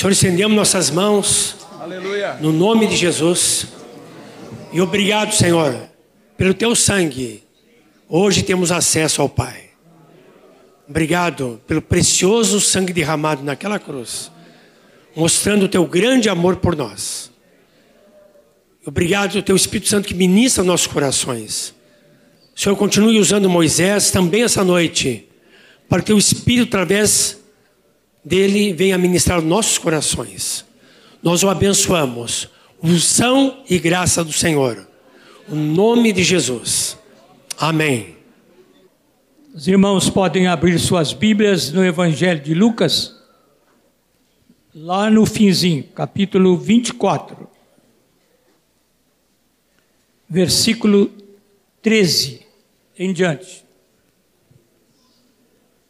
Senhor, estendemos nossas mãos. Aleluia. No nome de Jesus. E obrigado, Senhor, pelo teu sangue. Hoje temos acesso ao Pai. Obrigado pelo precioso sangue derramado naquela cruz, mostrando o teu grande amor por nós. Obrigado ao teu Espírito Santo que ministra nossos corações. Senhor, continue usando Moisés também essa noite, para que o Espírito, através dele, venha ministrar nossos corações. Nós o abençoamos. Unção e graça do Senhor. O nome de Jesus. Amém. Os irmãos podem abrir suas Bíblias no Evangelho de Lucas, lá no finzinho, capítulo 24, versículo 13 em diante.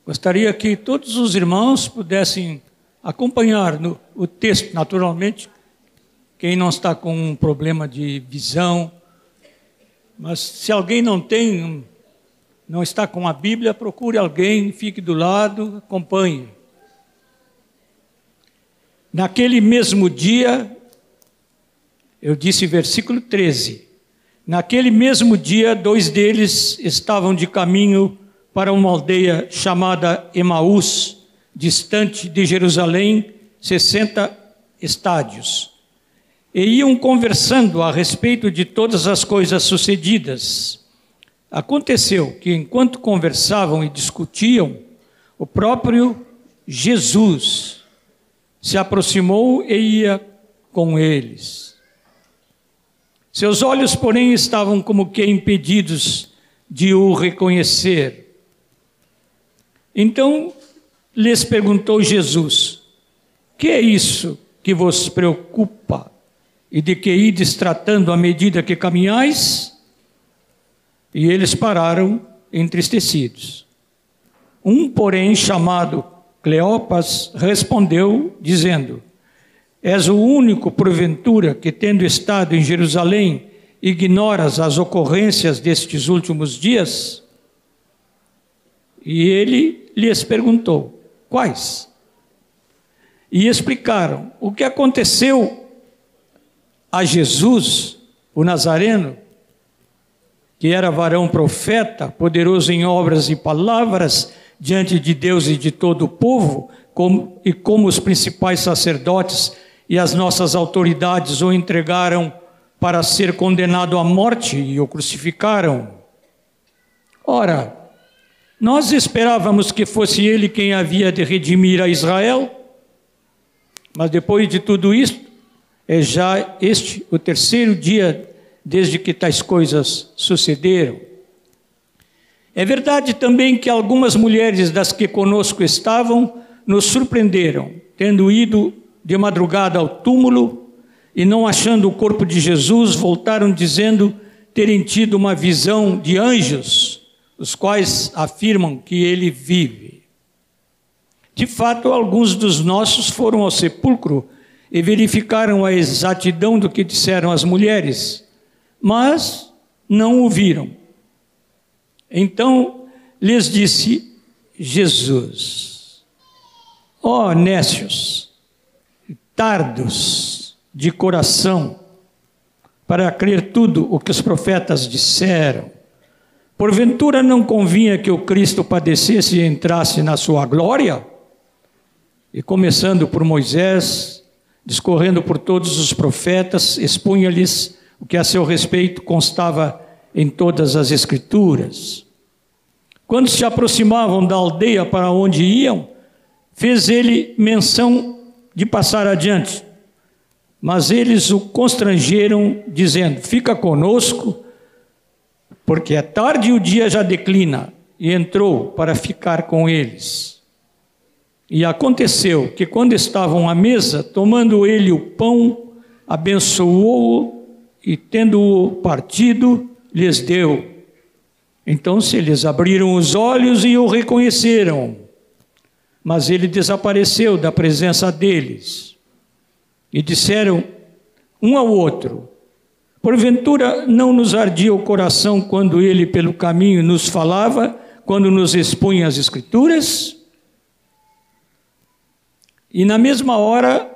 Gostaria que todos os irmãos pudessem acompanhar no, o texto, naturalmente, quem não está com um problema de visão, mas se alguém não tem não está com a Bíblia, procure alguém, fique do lado, acompanhe. Naquele mesmo dia, eu disse versículo 13: Naquele mesmo dia, dois deles estavam de caminho para uma aldeia chamada Emaús, distante de Jerusalém, 60 estádios. E iam conversando a respeito de todas as coisas sucedidas. Aconteceu que, enquanto conversavam e discutiam, o próprio Jesus se aproximou e ia com eles. Seus olhos, porém, estavam como que impedidos de o reconhecer. Então lhes perguntou Jesus: Que é isso que vos preocupa e de que ides tratando à medida que caminhais? E eles pararam entristecidos. Um, porém, chamado Cleopas, respondeu, dizendo: És o único, porventura, que, tendo estado em Jerusalém, ignoras as ocorrências destes últimos dias? E ele lhes perguntou: Quais? E explicaram o que aconteceu a Jesus, o Nazareno, que era varão profeta, poderoso em obras e palavras diante de Deus e de todo o povo, como, e como os principais sacerdotes e as nossas autoridades o entregaram para ser condenado à morte e o crucificaram. Ora, nós esperávamos que fosse ele quem havia de redimir a Israel, mas depois de tudo isto, é já este o terceiro dia desde que tais coisas sucederam. É verdade também que algumas mulheres das que conosco estavam nos surpreenderam, tendo ido de madrugada ao túmulo e não achando o corpo de Jesus, voltaram dizendo terem tido uma visão de anjos, os quais afirmam que ele vive. De fato, alguns dos nossos foram ao sepulcro e verificaram a exatidão do que disseram as mulheres mas não o viram. Então lhes disse Jesus: Ó oh, nécios, tardos de coração, para crer tudo o que os profetas disseram. Porventura não convinha que o Cristo padecesse e entrasse na sua glória? E começando por Moisés, discorrendo por todos os profetas, expunha-lhes o que a seu respeito constava em todas as Escrituras. Quando se aproximavam da aldeia para onde iam, fez ele menção de passar adiante. Mas eles o constrangeram, dizendo: Fica conosco, porque é tarde e o dia já declina. E entrou para ficar com eles. E aconteceu que, quando estavam à mesa, tomando ele o pão, abençoou-o e, tendo-o partido, lhes deu. Então se eles abriram os olhos e o reconheceram, mas ele desapareceu da presença deles. E disseram um ao outro: Porventura não nos ardia o coração quando ele pelo caminho nos falava, quando nos expunha as Escrituras? E na mesma hora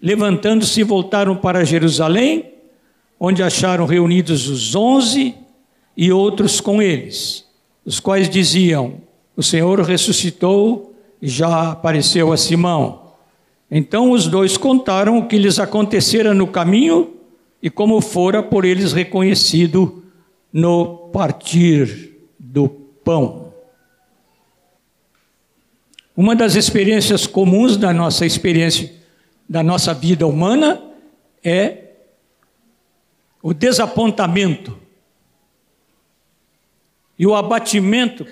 levantando-se, voltaram para Jerusalém, onde acharam reunidos os onze e outros com eles, os quais diziam: O Senhor ressuscitou e já apareceu a Simão. Então os dois contaram o que lhes acontecera no caminho e como fora por eles reconhecido no partir do pão. Uma das experiências comuns da nossa experiência, da nossa vida humana, é o desapontamento e o abatimento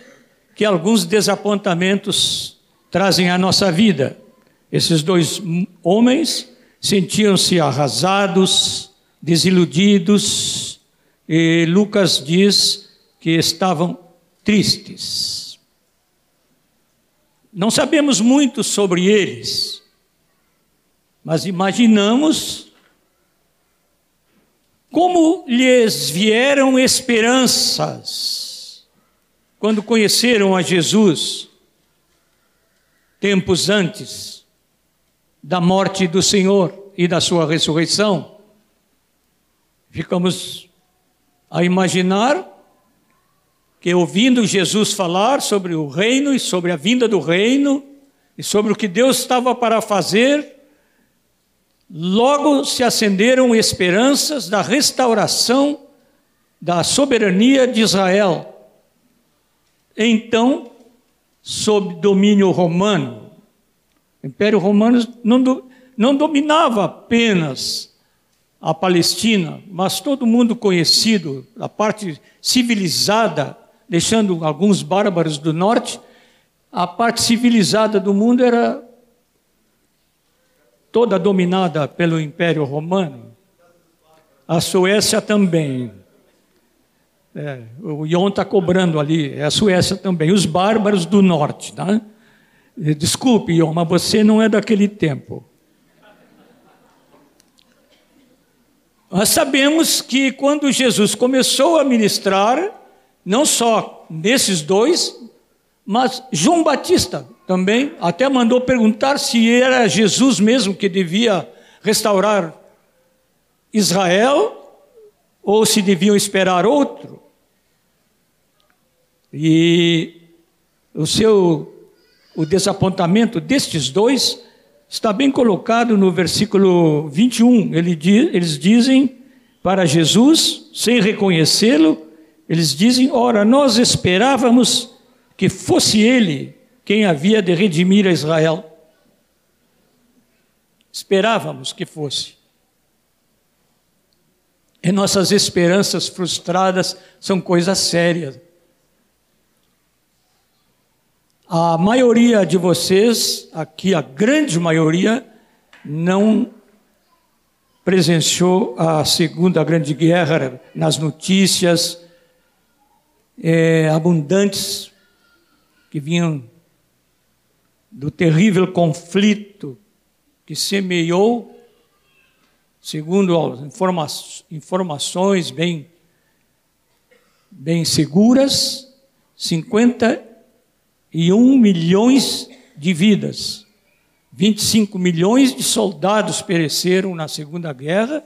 que alguns desapontamentos trazem à nossa vida. Esses dois homens sentiam-se arrasados, desiludidos, e Lucas diz que estavam tristes. Não sabemos muito sobre eles, mas imaginamos como lhes vieram esperanças quando conheceram a Jesus, tempos antes da morte do Senhor e da sua ressurreição. Ficamos a imaginar que, ouvindo Jesus falar sobre o reino e sobre a vinda do reino, e sobre o que Deus estava para fazer, logo se acenderam esperanças da restauração da soberania de Israel. Então, sob domínio romano, o Império Romano não, do, não dominava apenas a Palestina, mas todo mundo conhecido, a parte civilizada, deixando alguns bárbaros do norte, a parte civilizada do mundo era toda dominada pelo Império Romano. A Suécia também. É, o Ion está cobrando ali, é a Suécia também. Os bárbaros do norte. Tá? Desculpe, Ion, mas você não é daquele tempo. Nós sabemos que quando Jesus começou a ministrar, não só nesses dois, mas João Batista também até mandou perguntar se era Jesus mesmo que devia restaurar Israel ou se deviam esperar outro. E o seu o desapontamento destes dois está bem colocado no versículo 21. Ele diz, eles dizem para Jesus, sem reconhecê-lo, eles dizem: Ora, nós esperávamos que fosse ele quem havia de redimir a Israel. Esperávamos que fosse. E nossas esperanças frustradas são coisas sérias. A maioria de vocês, aqui a grande maioria, não presenciou a Segunda Grande Guerra nas notícias é, abundantes que vinham do terrível conflito que semeou, segundo informa informações bem, bem seguras, 50 e 1 milhões de vidas. 25 milhões de soldados pereceram na Segunda Guerra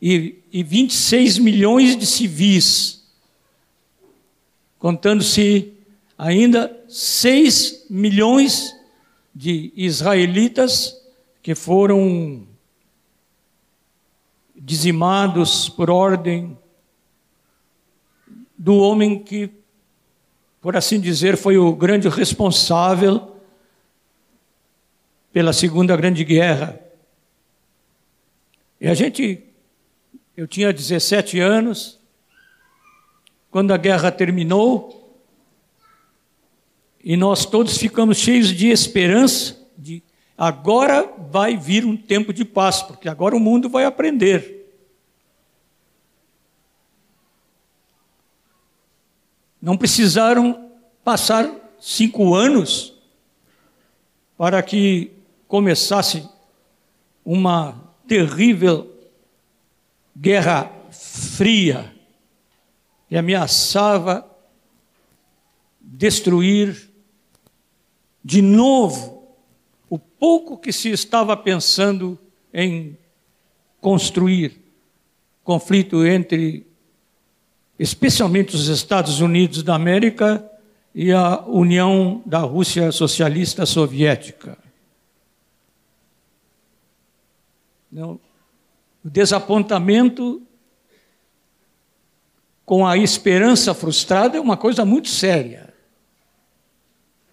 e, e 26 milhões de civis, contando-se ainda 6 milhões de israelitas que foram dizimados por ordem do homem que por assim dizer, foi o grande responsável pela Segunda Grande Guerra. E a gente, eu tinha 17 anos, quando a guerra terminou, e nós todos ficamos cheios de esperança, de agora vai vir um tempo de paz, porque agora o mundo vai aprender. Não precisaram passar cinco anos para que começasse uma terrível guerra fria que ameaçava destruir de novo o pouco que se estava pensando em construir conflito entre, especialmente os Estados Unidos da América e a União da Rússia Socialista Soviética. O desapontamento com a esperança frustrada é uma coisa muito séria.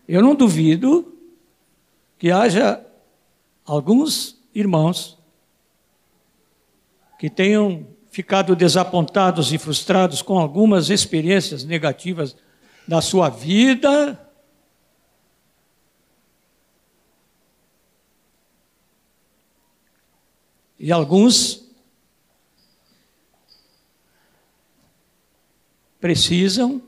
Eu não duvido que haja alguns irmãos que tenham ficado desapontados e frustrados com algumas experiências negativas da sua vida. E alguns precisam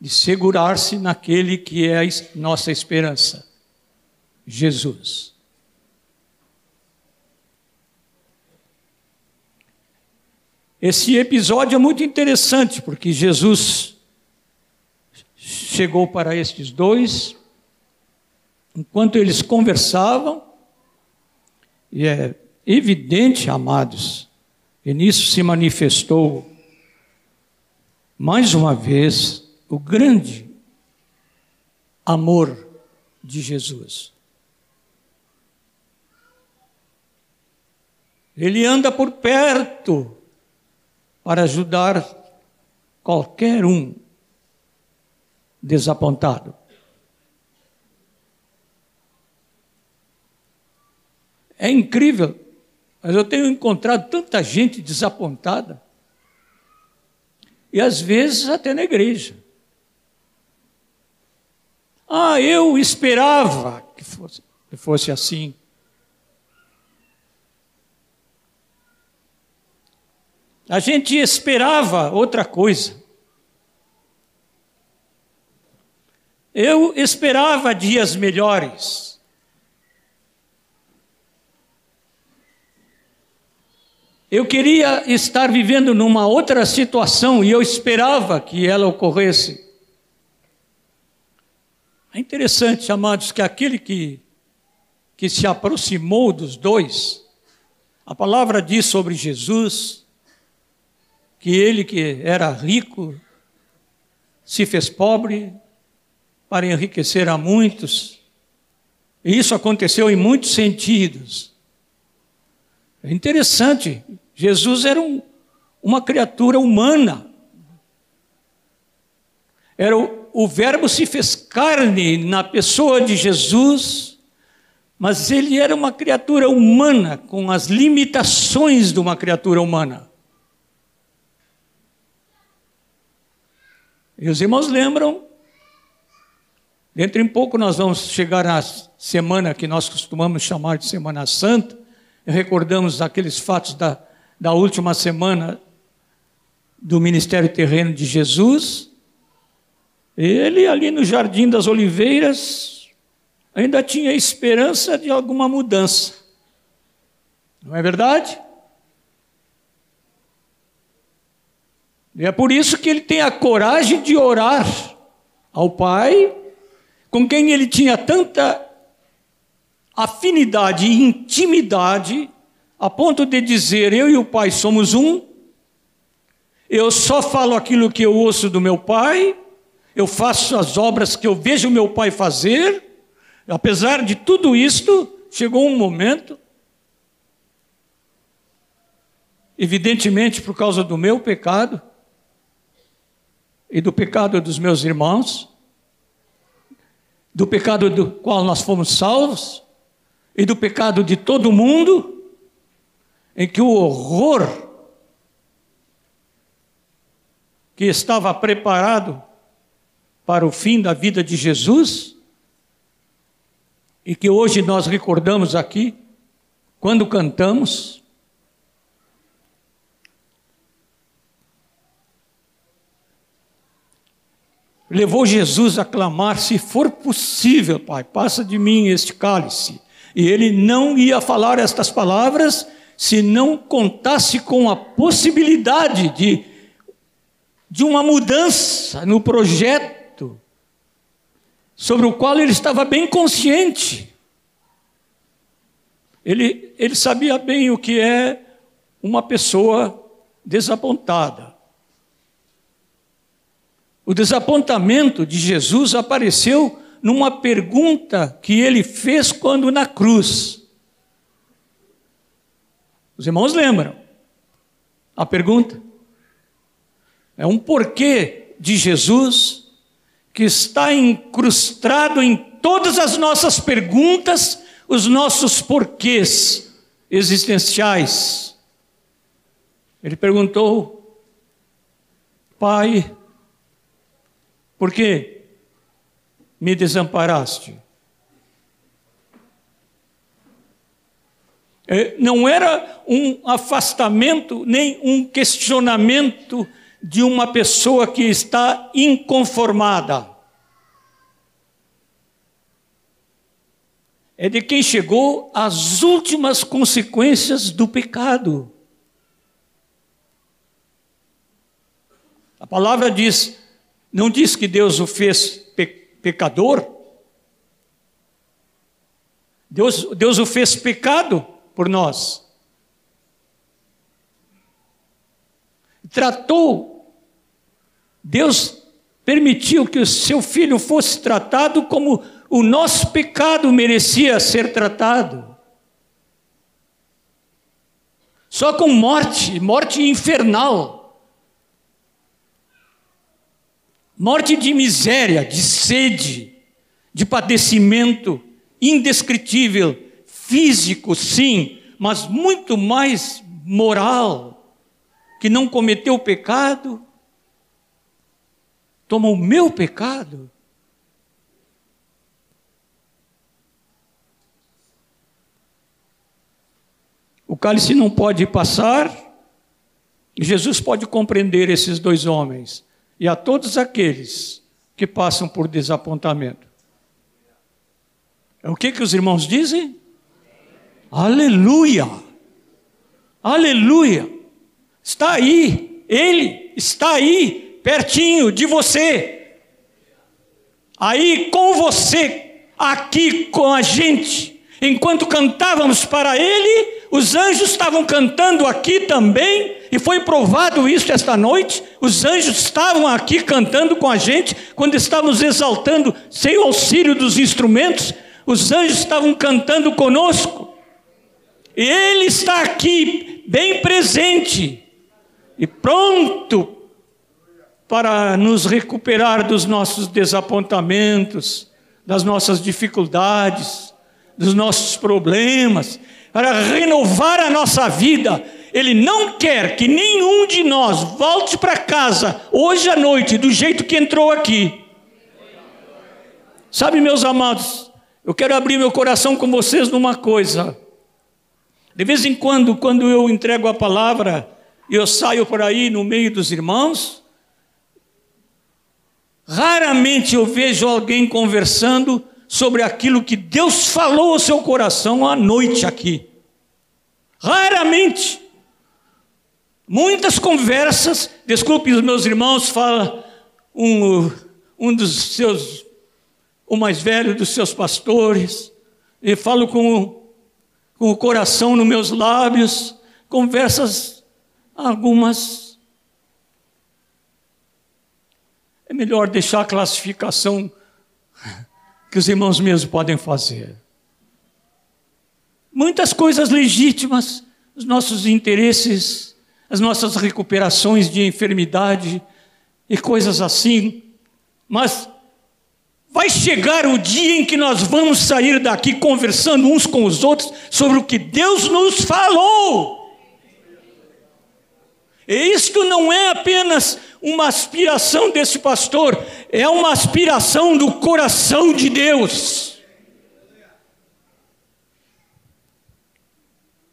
de segurar-se naquele que é a nossa esperança, Jesus. Esse episódio é muito interessante, porque Jesus chegou para estes dois, enquanto eles conversavam, e é evidente, amados, e nisso se manifestou mais uma vez o grande amor de Jesus. Ele anda por perto para ajudar qualquer um desapontado. É incrível, mas eu tenho encontrado tanta gente desapontada, e às vezes até na igreja. Ah, eu esperava que fosse, que fosse assim. A gente esperava outra coisa. Eu esperava dias melhores. Eu queria estar vivendo numa outra situação e eu esperava que ela ocorresse. É interessante, amados, que aquele que, que se aproximou dos dois, a palavra diz sobre Jesus que ele que era rico se fez pobre para enriquecer a muitos. E isso aconteceu em muitos sentidos. É interessante, Jesus era um, uma criatura humana. Era o, o Verbo se fez carne na pessoa de Jesus, mas ele era uma criatura humana, com as limitações de uma criatura humana. E os irmãos lembram, dentro em pouco nós vamos chegar na semana que nós costumamos chamar de Semana Santa, recordamos aqueles fatos da, da última semana do ministério terreno de Jesus. Ele, ali no Jardim das Oliveiras, ainda tinha esperança de alguma mudança. Não é verdade? E é por isso que ele tem a coragem de orar ao Pai, com quem ele tinha tanta afinidade e intimidade, a ponto de dizer: Eu e o Pai somos um, eu só falo aquilo que eu ouço do meu Pai, eu faço as obras que eu vejo meu Pai fazer. Apesar de tudo isto, chegou um momento, evidentemente por causa do meu pecado, e do pecado dos meus irmãos, do pecado do qual nós fomos salvos, e do pecado de todo mundo, em que o horror que estava preparado para o fim da vida de Jesus, e que hoje nós recordamos aqui, quando cantamos, levou Jesus a clamar: se for possível, Pai, passa de mim este cálice. E ele não ia falar estas palavras se não contasse com a possibilidade de, de uma mudança no projeto sobre o qual ele estava bem consciente. Ele, ele sabia bem o que é uma pessoa desapontada. O desapontamento de Jesus apareceu numa pergunta que ele fez quando na cruz. Os irmãos lembram? A pergunta é um porquê de Jesus que está incrustado em todas as nossas perguntas, os nossos porquês existenciais. Ele perguntou, Pai, por que me desamparaste? É, não era um afastamento, nem um questionamento de uma pessoa que está inconformada. É de quem chegou às últimas consequências do pecado. A palavra diz, não diz que Deus o fez pe pecador? Deus, Deus o fez pecado por nós. Tratou, Deus permitiu que o seu filho fosse tratado como o nosso pecado merecia ser tratado. Só com morte, morte infernal. Morte de miséria, de sede, de padecimento indescritível, físico, sim, mas muito mais moral, que não cometeu o pecado, toma o meu pecado. O cálice não pode passar, Jesus pode compreender esses dois homens e a todos aqueles que passam por desapontamento. É o que, que os irmãos dizem? Aleluia! Aleluia! Está aí, Ele está aí, pertinho de você, aí com você, aqui com a gente. Enquanto cantávamos para Ele, os anjos estavam cantando aqui também, e foi provado isso esta noite. Os anjos estavam aqui cantando com a gente, quando estávamos exaltando, sem o auxílio dos instrumentos, os anjos estavam cantando conosco. E Ele está aqui, bem presente, e pronto para nos recuperar dos nossos desapontamentos, das nossas dificuldades, dos nossos problemas, para renovar a nossa vida. Ele não quer que nenhum de nós volte para casa hoje à noite do jeito que entrou aqui. Sabe, meus amados, eu quero abrir meu coração com vocês numa coisa. De vez em quando, quando eu entrego a palavra e eu saio por aí no meio dos irmãos, raramente eu vejo alguém conversando sobre aquilo que Deus falou ao seu coração à noite aqui. Raramente. Muitas conversas, desculpe os meus irmãos, fala um, um dos seus, o mais velho dos seus pastores, e falo com, com o coração nos meus lábios, conversas algumas. É melhor deixar a classificação que os irmãos mesmos podem fazer. Muitas coisas legítimas, os nossos interesses, as nossas recuperações de enfermidade e coisas assim, mas vai chegar o dia em que nós vamos sair daqui conversando uns com os outros sobre o que Deus nos falou. E isto não é apenas uma aspiração desse pastor, é uma aspiração do coração de Deus.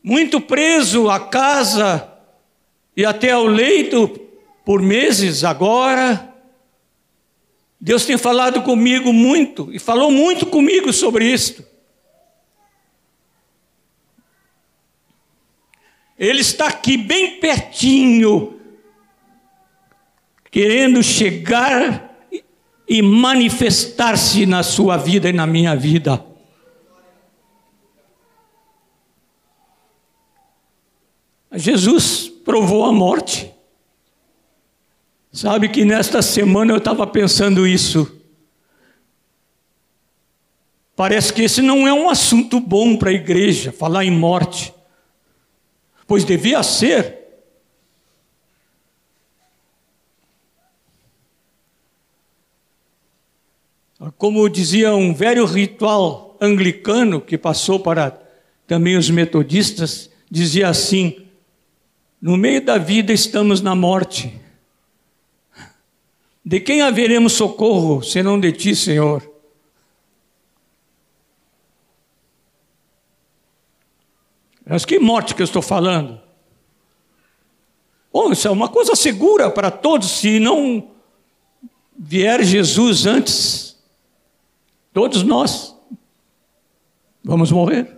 Muito preso à casa e até ao leito por meses agora, Deus tem falado comigo muito e falou muito comigo sobre isto. Ele está aqui bem pertinho, querendo chegar e manifestar-se na sua vida e na minha vida. Jesus provou a morte. Sabe que nesta semana eu estava pensando isso. Parece que esse não é um assunto bom para a igreja, falar em morte. Pois devia ser. Como dizia um velho ritual anglicano que passou para também os metodistas, dizia assim: no meio da vida estamos na morte. De quem haveremos socorro, senão de ti, Senhor? Mas que morte que eu estou falando? Bom, isso é uma coisa segura para todos, se não vier Jesus antes, todos nós vamos morrer.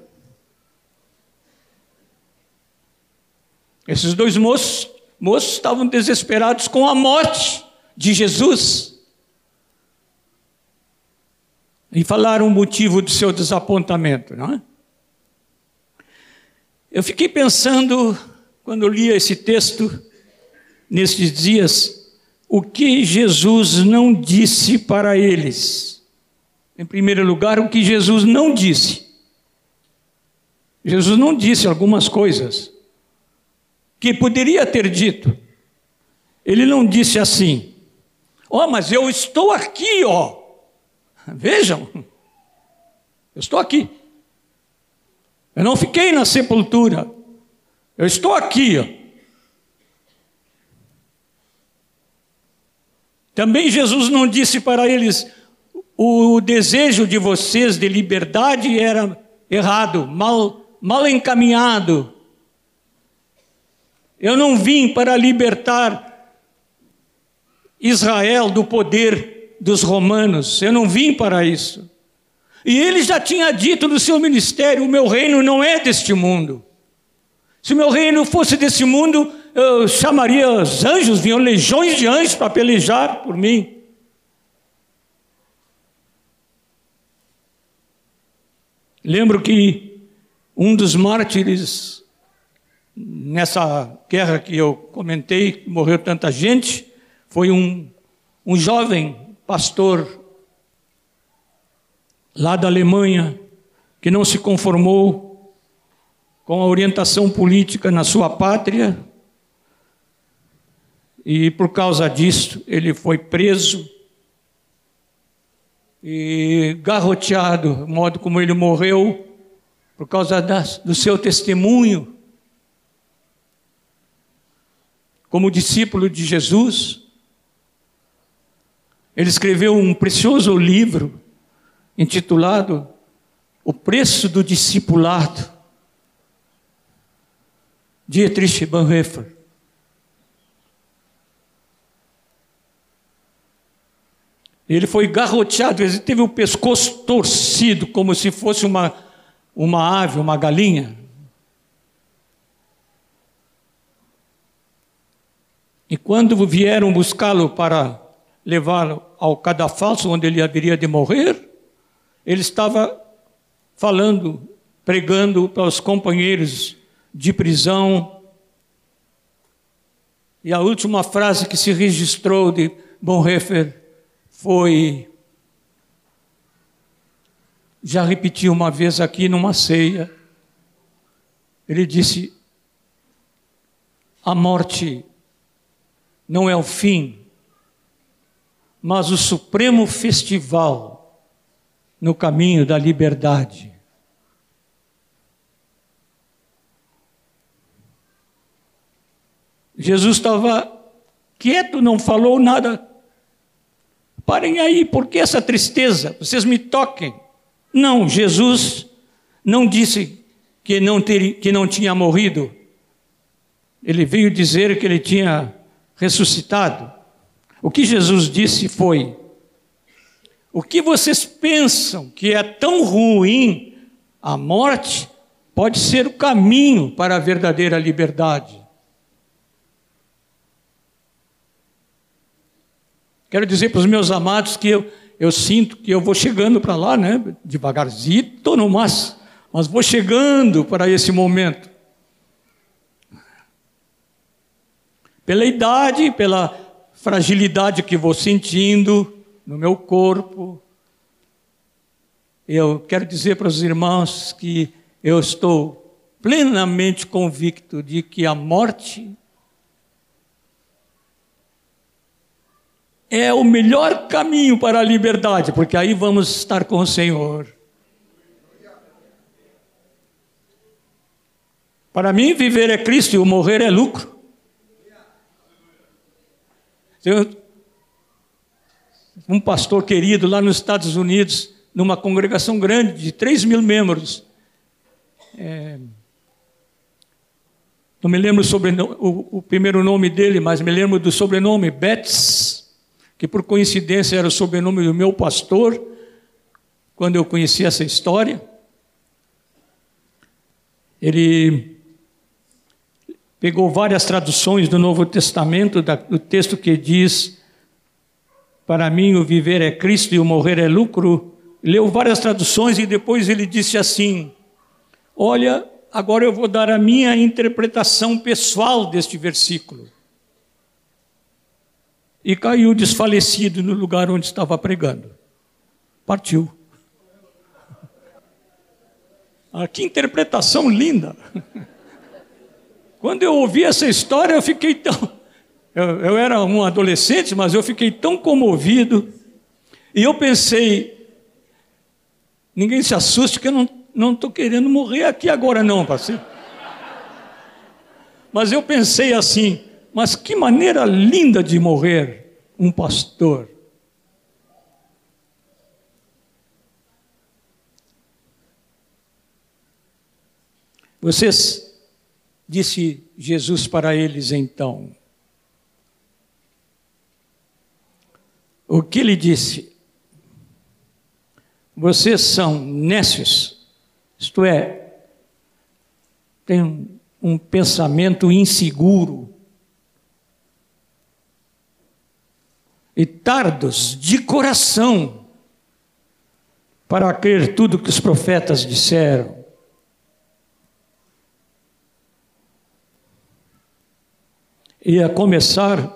Esses dois moços, moços estavam desesperados com a morte de Jesus. E falaram o motivo do seu desapontamento, não é? Eu fiquei pensando, quando eu lia esse texto, nesses dias, o que Jesus não disse para eles. Em primeiro lugar, o que Jesus não disse. Jesus não disse algumas coisas que poderia ter dito. Ele não disse assim: Ó, oh, mas eu estou aqui, ó. Vejam, eu estou aqui. Eu não fiquei na sepultura. Eu estou aqui, ó. Também Jesus não disse para eles: o desejo de vocês de liberdade era errado, mal, mal encaminhado. Eu não vim para libertar Israel do poder dos romanos, eu não vim para isso. E ele já tinha dito no seu ministério: o meu reino não é deste mundo. Se o meu reino fosse desse mundo, eu chamaria os anjos, vinham legiões de anjos para pelejar por mim. Lembro que um dos mártires nessa guerra que eu comentei, morreu tanta gente, foi um, um jovem pastor lá da Alemanha que não se conformou com a orientação política na sua pátria e por causa disso ele foi preso e garroteado, o modo como ele morreu, por causa do seu testemunho como discípulo de Jesus. Ele escreveu um precioso livro intitulado O Preço do Discipulado. Dietrich Bonhoeffer. Ele foi garroteado, ele teve o pescoço torcido, como se fosse uma, uma ave, uma galinha. E quando vieram buscá-lo para levá-lo ao cadafalso, onde ele haveria de morrer, ele estava falando, pregando para os companheiros de prisão. E a última frase que se registrou de Bonhoeffer foi. Já repeti uma vez aqui numa ceia. Ele disse: a morte não é o fim, mas o supremo festival no caminho da liberdade. Jesus estava quieto, não falou nada. Parem aí, por que essa tristeza? Vocês me toquem. Não, Jesus não disse que não, ter, que não tinha morrido. Ele veio dizer que ele tinha ressuscitado, o que Jesus disse foi: o que vocês pensam que é tão ruim, a morte, pode ser o caminho para a verdadeira liberdade. Quero dizer para os meus amados que eu, eu sinto que eu vou chegando para lá, né? Devagarzinho, mas, mas vou chegando para esse momento. Pela idade, pela fragilidade que vou sentindo no meu corpo. Eu quero dizer para os irmãos que eu estou plenamente convicto de que a morte é o melhor caminho para a liberdade, porque aí vamos estar com o Senhor. Para mim, viver é Cristo e o morrer é lucro. Um pastor querido lá nos Estados Unidos, numa congregação grande de 3 mil membros, é, não me lembro sobre o, o, primeiro nome dele, mas me lembro do sobrenome Betts, que por coincidência era o sobrenome do meu pastor, quando eu conheci essa história. Ele pegou várias traduções do Novo Testamento, do texto que diz: Para mim o viver é Cristo e o morrer é lucro. Leu várias traduções e depois ele disse assim: Olha, agora eu vou dar a minha interpretação pessoal deste versículo. E caiu desfalecido no lugar onde estava pregando. Partiu. Ah, que interpretação linda! Quando eu ouvi essa história, eu fiquei tão. Eu, eu era um adolescente, mas eu fiquei tão comovido. E eu pensei: ninguém se assuste, que eu não estou querendo morrer aqui agora, não, parceiro. Mas eu pensei assim: mas que maneira linda de morrer um pastor. Vocês Disse Jesus para eles então. O que ele disse? Vocês são nécios, isto é, têm um, um pensamento inseguro e tardos de coração para crer tudo que os profetas disseram. Ia começar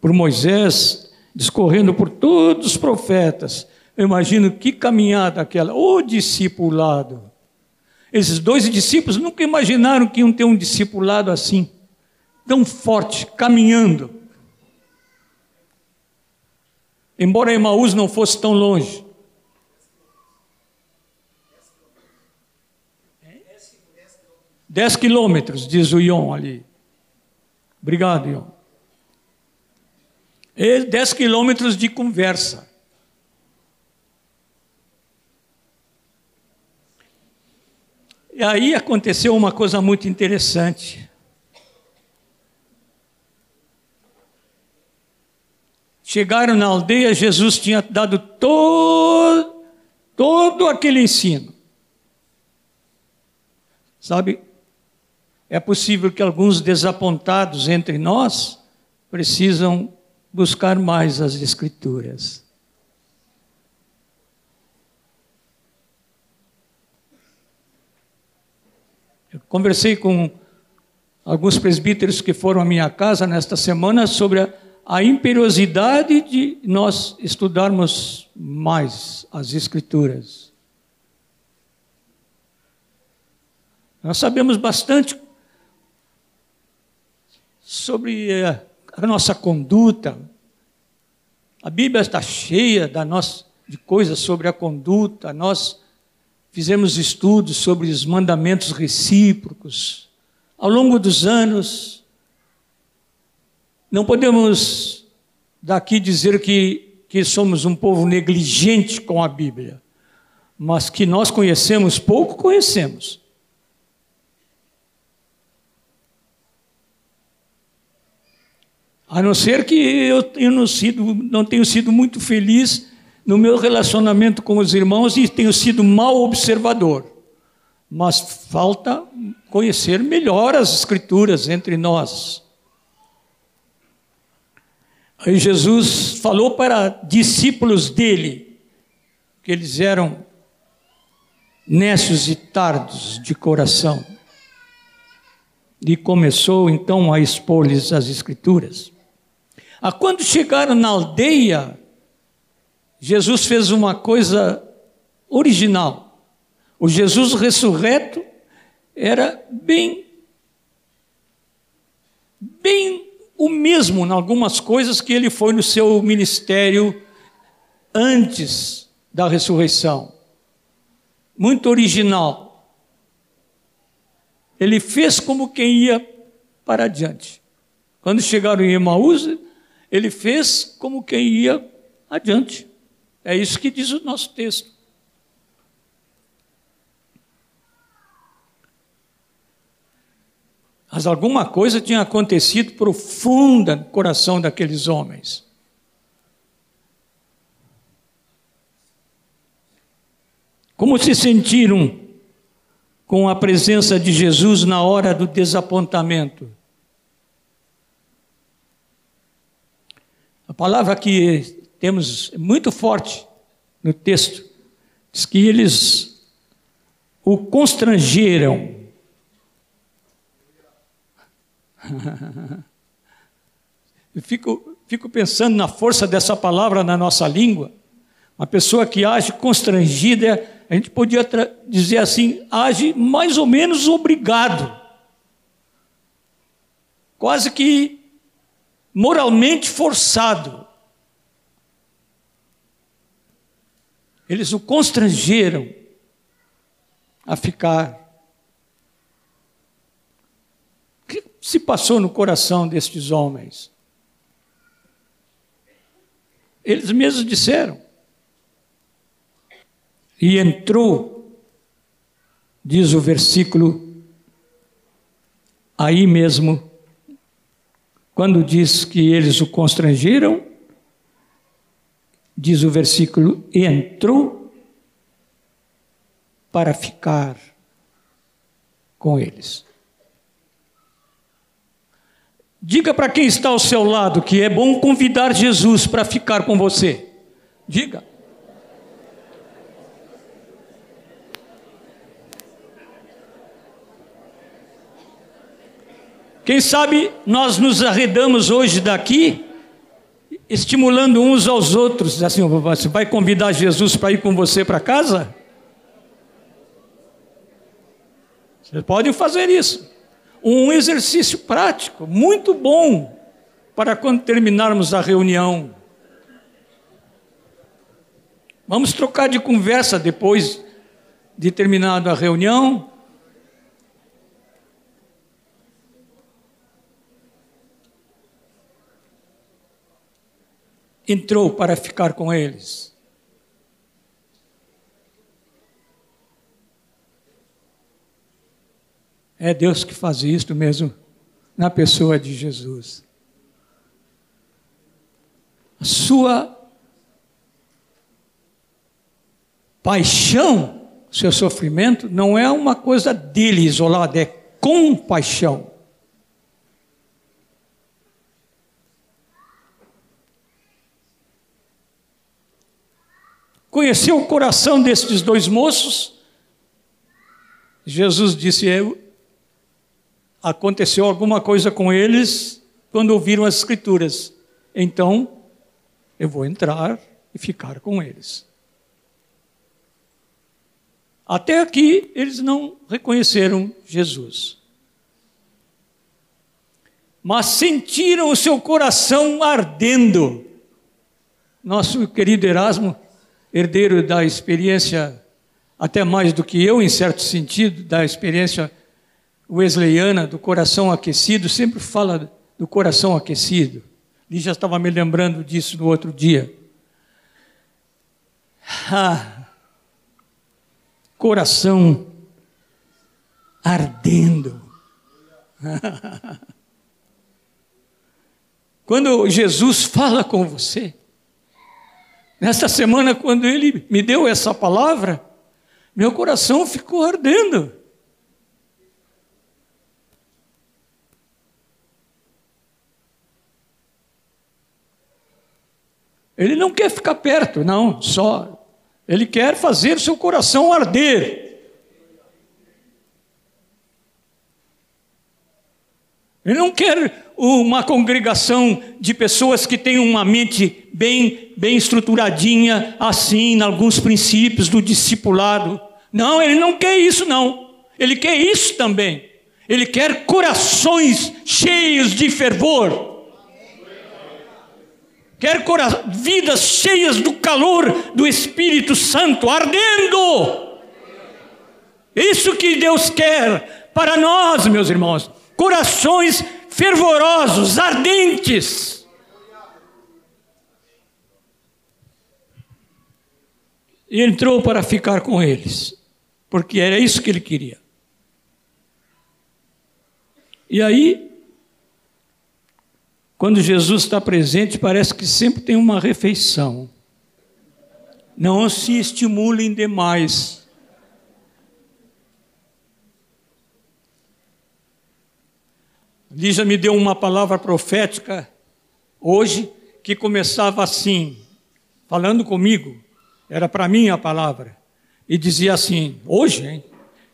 por Moisés, discorrendo por todos os profetas. Eu imagino que caminhada aquela, o discipulado. Esses dois discípulos nunca imaginaram que iam ter um discipulado assim, tão forte, caminhando. Embora Emaús não fosse tão longe. Dez quilômetros, diz o Ion ali. Obrigado, Ion. 10 quilômetros de conversa. E aí aconteceu uma coisa muito interessante. Chegaram na aldeia, Jesus tinha dado todo, todo aquele ensino. Sabe, é possível que alguns desapontados entre nós precisam buscar mais as Escrituras. Eu conversei com alguns presbíteros que foram à minha casa nesta semana sobre a, a imperiosidade de nós estudarmos mais as Escrituras. Nós sabemos bastante sobre eh, a nossa conduta. A Bíblia está cheia da nossa, de coisas sobre a conduta. Nós fizemos estudos sobre os mandamentos recíprocos. Ao longo dos anos, não podemos daqui dizer que, que somos um povo negligente com a Bíblia, mas que nós conhecemos pouco, conhecemos. A não ser que eu não, sido, não tenho sido muito feliz no meu relacionamento com os irmãos e tenho sido mal observador. Mas falta conhecer melhor as Escrituras entre nós. Aí Jesus falou para discípulos dele que eles eram nécios e tardos de coração. e começou então a expor-lhes as Escrituras. A quando chegaram na aldeia, Jesus fez uma coisa original. O Jesus ressurreto era bem, bem o mesmo em algumas coisas que ele foi no seu ministério antes da ressurreição. Muito original ele fez como quem ia para adiante. Quando chegaram em Emaús, ele fez como quem ia adiante. É isso que diz o nosso texto. Mas alguma coisa tinha acontecido profunda no coração daqueles homens. Como se sentiram com a presença de Jesus na hora do desapontamento. Palavra que temos muito forte no texto diz que eles o constrangeram. Eu fico, fico pensando na força dessa palavra na nossa língua. Uma pessoa que age constrangida a gente podia dizer assim, age mais ou menos obrigado. Quase que moralmente forçado. Eles o constrangeram a ficar. O que se passou no coração destes homens? Eles mesmos disseram: e entrou, diz o versículo, aí mesmo, quando diz que eles o constrangeram, diz o versículo, entrou para ficar com eles. Diga para quem está ao seu lado que é bom convidar Jesus para ficar com você. Diga. Quem sabe nós nos arredamos hoje daqui, estimulando uns aos outros, assim, você vai convidar Jesus para ir com você para casa? Vocês podem fazer isso. Um exercício prático, muito bom, para quando terminarmos a reunião. Vamos trocar de conversa depois de terminada a reunião. Entrou para ficar com eles. É Deus que faz isto mesmo na pessoa de Jesus. A sua paixão, seu sofrimento, não é uma coisa dele isolada, é compaixão. Conheceu o coração destes dois moços. Jesus disse: eu, aconteceu alguma coisa com eles quando ouviram as Escrituras. Então, eu vou entrar e ficar com eles. Até aqui, eles não reconheceram Jesus. Mas sentiram o seu coração ardendo. Nosso querido Erasmo herdeiro da experiência, até mais do que eu, em certo sentido, da experiência wesleyana, do coração aquecido, sempre fala do coração aquecido. E já estava me lembrando disso no outro dia. Ah, coração ardendo. Quando Jesus fala com você, Nesta semana, quando ele me deu essa palavra, meu coração ficou ardendo. Ele não quer ficar perto, não, só. Ele quer fazer seu coração arder. Ele não quer uma congregação de pessoas que têm uma mente bem, bem estruturadinha, assim, em alguns princípios do discipulado. Não, ele não quer isso, não. Ele quer isso também. Ele quer corações cheios de fervor. Quer vidas cheias do calor do Espírito Santo, ardendo. Isso que Deus quer para nós, meus irmãos. Corações fervorosos, ardentes. E entrou para ficar com eles, porque era isso que ele queria. E aí, quando Jesus está presente, parece que sempre tem uma refeição. Não se estimulem demais. Lígia me deu uma palavra profética hoje que começava assim, falando comigo, era para mim a palavra, e dizia assim: hoje, hein?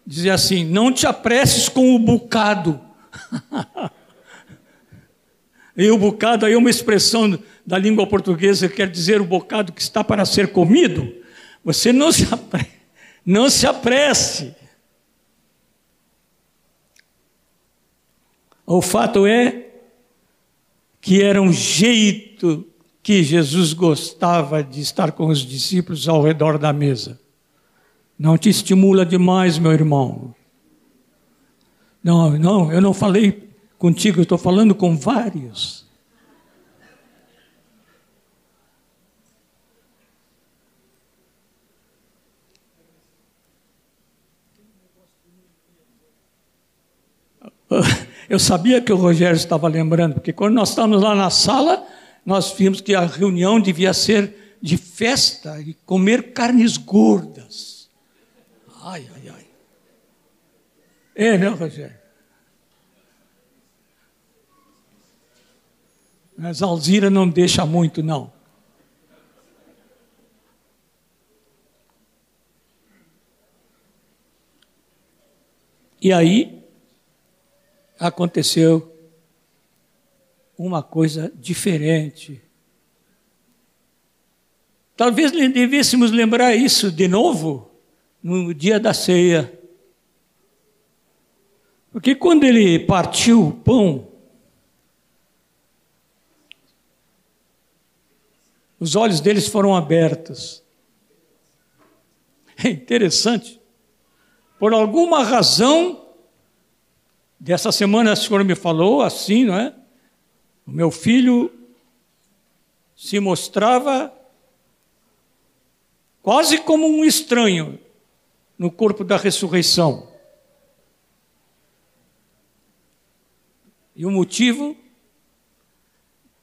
Dizia assim: não te apresses com o bocado. E o bocado aí é uma expressão da língua portuguesa que quer dizer o bocado que está para ser comido. Você não se, não se apresse. O fato é que era um jeito que Jesus gostava de estar com os discípulos ao redor da mesa. Não te estimula demais, meu irmão. Não, não, eu não falei contigo, estou falando com vários. Eu sabia que o Rogério estava lembrando, porque quando nós estávamos lá na sala, nós vimos que a reunião devia ser de festa e comer carnes gordas. Ai, ai, ai. É, né, Rogério? Mas Alzira não deixa muito, não. E aí aconteceu uma coisa diferente. Talvez devêssemos lembrar isso de novo no dia da ceia. Porque quando ele partiu o pão, Os olhos deles foram abertos. É interessante. Por alguma razão, dessa semana o senhor me falou assim, não é? O meu filho se mostrava quase como um estranho no corpo da ressurreição. E o motivo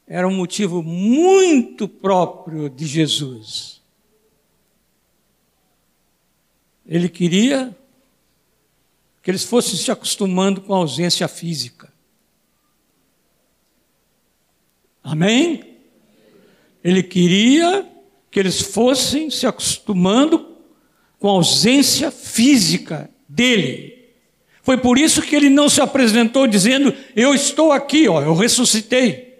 era um motivo muito próprio de Jesus. Ele queria que eles fossem se acostumando com a ausência física. Amém? Ele queria que eles fossem se acostumando com a ausência física dele. Foi por isso que ele não se apresentou dizendo: Eu estou aqui, ó, eu ressuscitei.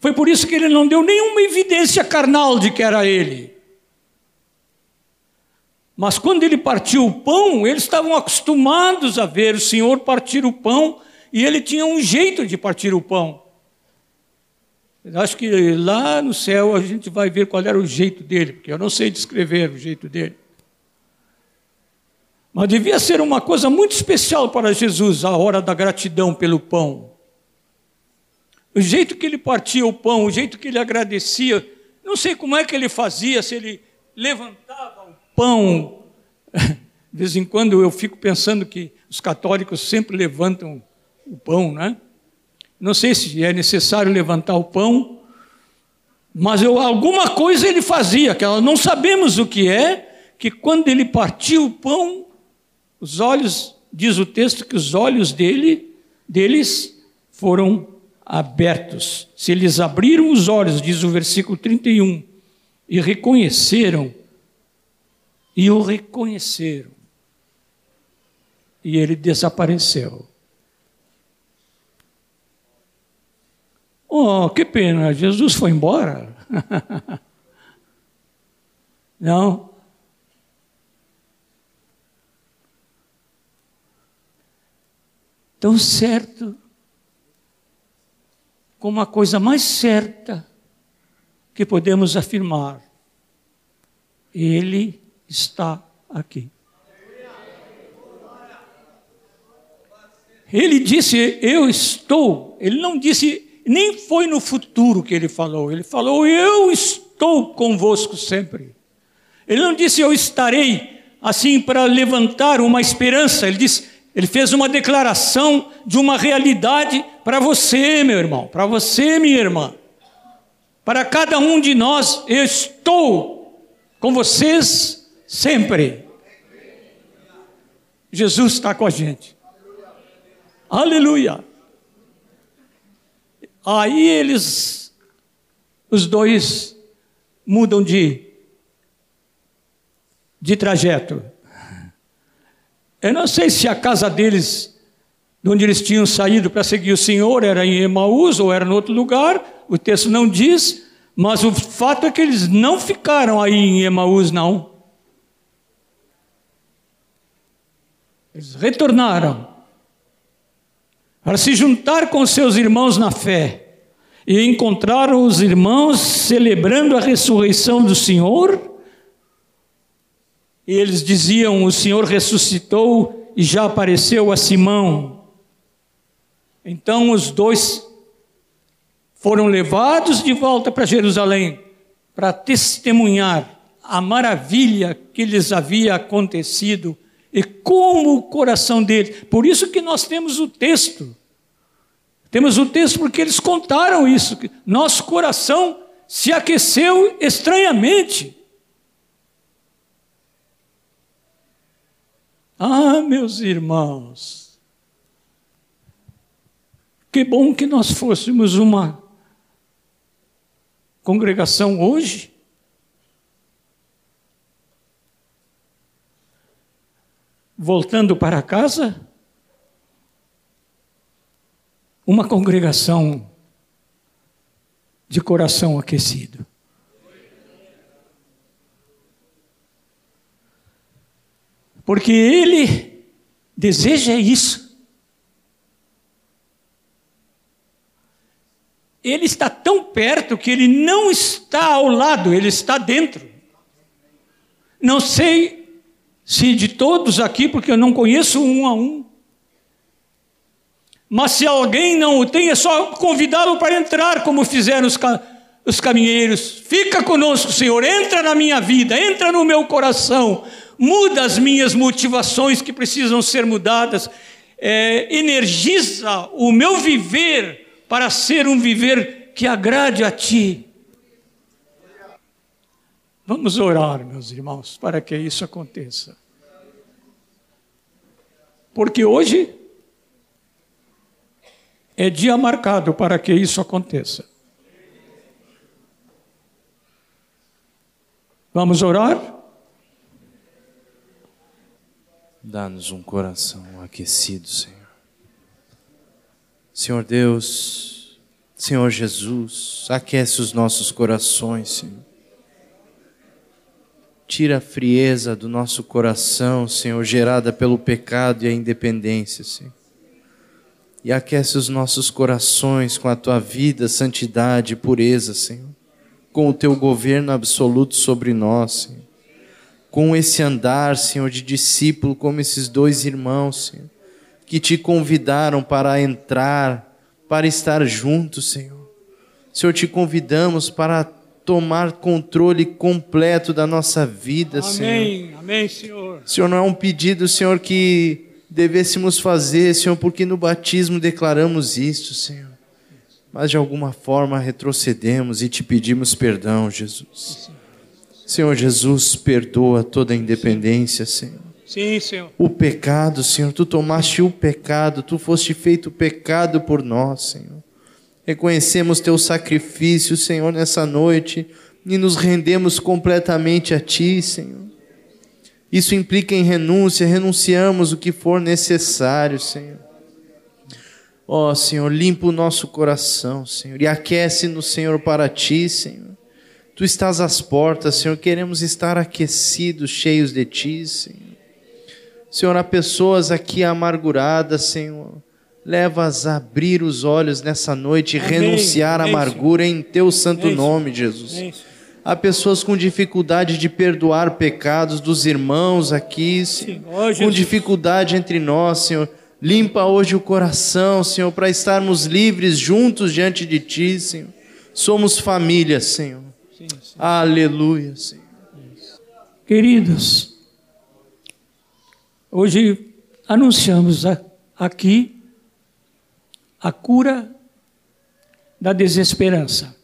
Foi por isso que ele não deu nenhuma evidência carnal de que era ele. Mas quando ele partiu o pão, eles estavam acostumados a ver o Senhor partir o pão e ele tinha um jeito de partir o pão. Acho que lá no céu a gente vai ver qual era o jeito dele, porque eu não sei descrever o jeito dele. Mas devia ser uma coisa muito especial para Jesus a hora da gratidão pelo pão. O jeito que ele partia o pão, o jeito que ele agradecia, não sei como é que ele fazia, se ele levantava pão. De vez em quando eu fico pensando que os católicos sempre levantam o pão, né? Não sei se é necessário levantar o pão, mas eu, alguma coisa ele fazia, que nós não sabemos o que é, que quando ele partia o pão, os olhos, diz o texto que os olhos dele, deles foram abertos, se eles abriram os olhos, diz o versículo 31, e reconheceram, e o reconheceram. e ele desapareceu. Oh, que pena, Jesus foi embora. Não. Tão certo como a coisa mais certa que podemos afirmar. Ele está aqui. Ele disse, Eu estou. Ele não disse, nem foi no futuro que ele falou. Ele falou, Eu estou convosco sempre. Ele não disse, Eu estarei assim para levantar uma esperança. Ele disse, ele fez uma declaração de uma realidade para você, meu irmão, para você, minha irmã. Para cada um de nós, eu estou com vocês sempre. Jesus está com a gente. Aleluia. Aí eles, os dois, mudam de, de trajeto. Eu não sei se a casa deles, de onde eles tinham saído para seguir o Senhor, era em Emaús ou era em outro lugar, o texto não diz, mas o fato é que eles não ficaram aí em Emaús, não. Eles retornaram para se juntar com seus irmãos na fé e encontraram os irmãos celebrando a ressurreição do Senhor e eles diziam: O Senhor ressuscitou e já apareceu a Simão. Então os dois foram levados de volta para Jerusalém para testemunhar a maravilha que lhes havia acontecido e como o coração dele. Por isso que nós temos o texto. Temos o texto porque eles contaram isso. Nosso coração se aqueceu estranhamente. Ah, meus irmãos, que bom que nós fôssemos uma congregação hoje. Voltando para casa, uma congregação de coração aquecido. Porque ele deseja isso. Ele está tão perto que ele não está ao lado, ele está dentro. Não sei se de todos aqui, porque eu não conheço um a um. Mas se alguém não o tem, é só convidá-lo para entrar, como fizeram os, os caminheiros. Fica conosco, Senhor, entra na minha vida, entra no meu coração, muda as minhas motivações que precisam ser mudadas, é, energiza o meu viver para ser um viver que agrade a Ti. Vamos orar, meus irmãos, para que isso aconteça. Porque hoje é dia marcado para que isso aconteça. Vamos orar? Dá-nos um coração aquecido, Senhor. Senhor Deus, Senhor Jesus, aquece os nossos corações, Senhor. Tira a frieza do nosso coração, Senhor, gerada pelo pecado e a independência, Senhor. E aquece os nossos corações com a tua vida, santidade e pureza, Senhor. Com o teu governo absoluto sobre nós, Senhor com esse andar, Senhor, de discípulo, como esses dois irmãos, Senhor, que te convidaram para entrar, para estar juntos, Senhor. Senhor, te convidamos para tomar controle completo da nossa vida, amém, Senhor. Amém, amém, Senhor. Senhor, não é um pedido, Senhor, que devêssemos fazer, Senhor, porque no batismo declaramos isto, Senhor. Mas de alguma forma retrocedemos e te pedimos perdão, Jesus. Senhor Jesus, perdoa toda a independência, Senhor. Sim, Senhor. O pecado, Senhor, tu tomaste o pecado, tu foste feito pecado por nós, Senhor. Reconhecemos teu sacrifício, Senhor, nessa noite e nos rendemos completamente a ti, Senhor. Isso implica em renúncia, renunciamos o que for necessário, Senhor. Ó oh, Senhor, limpa o nosso coração, Senhor, e aquece-nos, Senhor, para ti, Senhor. Tu estás às portas, Senhor, queremos estar aquecidos, cheios de ti, Senhor. Senhor, há pessoas aqui amarguradas, Senhor. Leva-as a abrir os olhos nessa noite e Amém. renunciar à amargura em teu santo nome, Jesus. Há pessoas com dificuldade de perdoar pecados dos irmãos aqui, Senhor, com dificuldade entre nós, Senhor. Limpa hoje o coração, Senhor, para estarmos livres juntos diante de Ti, Senhor. Somos família, Senhor. Sim, sim. Aleluia, Senhor. Queridos, hoje anunciamos aqui a cura da desesperança.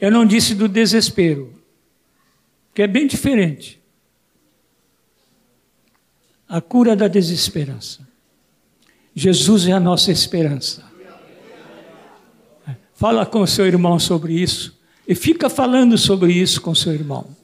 Eu não disse do desespero, que é bem diferente. A cura da desesperança. Jesus é a nossa esperança. Fala com o seu irmão sobre isso e fica falando sobre isso com seu irmão.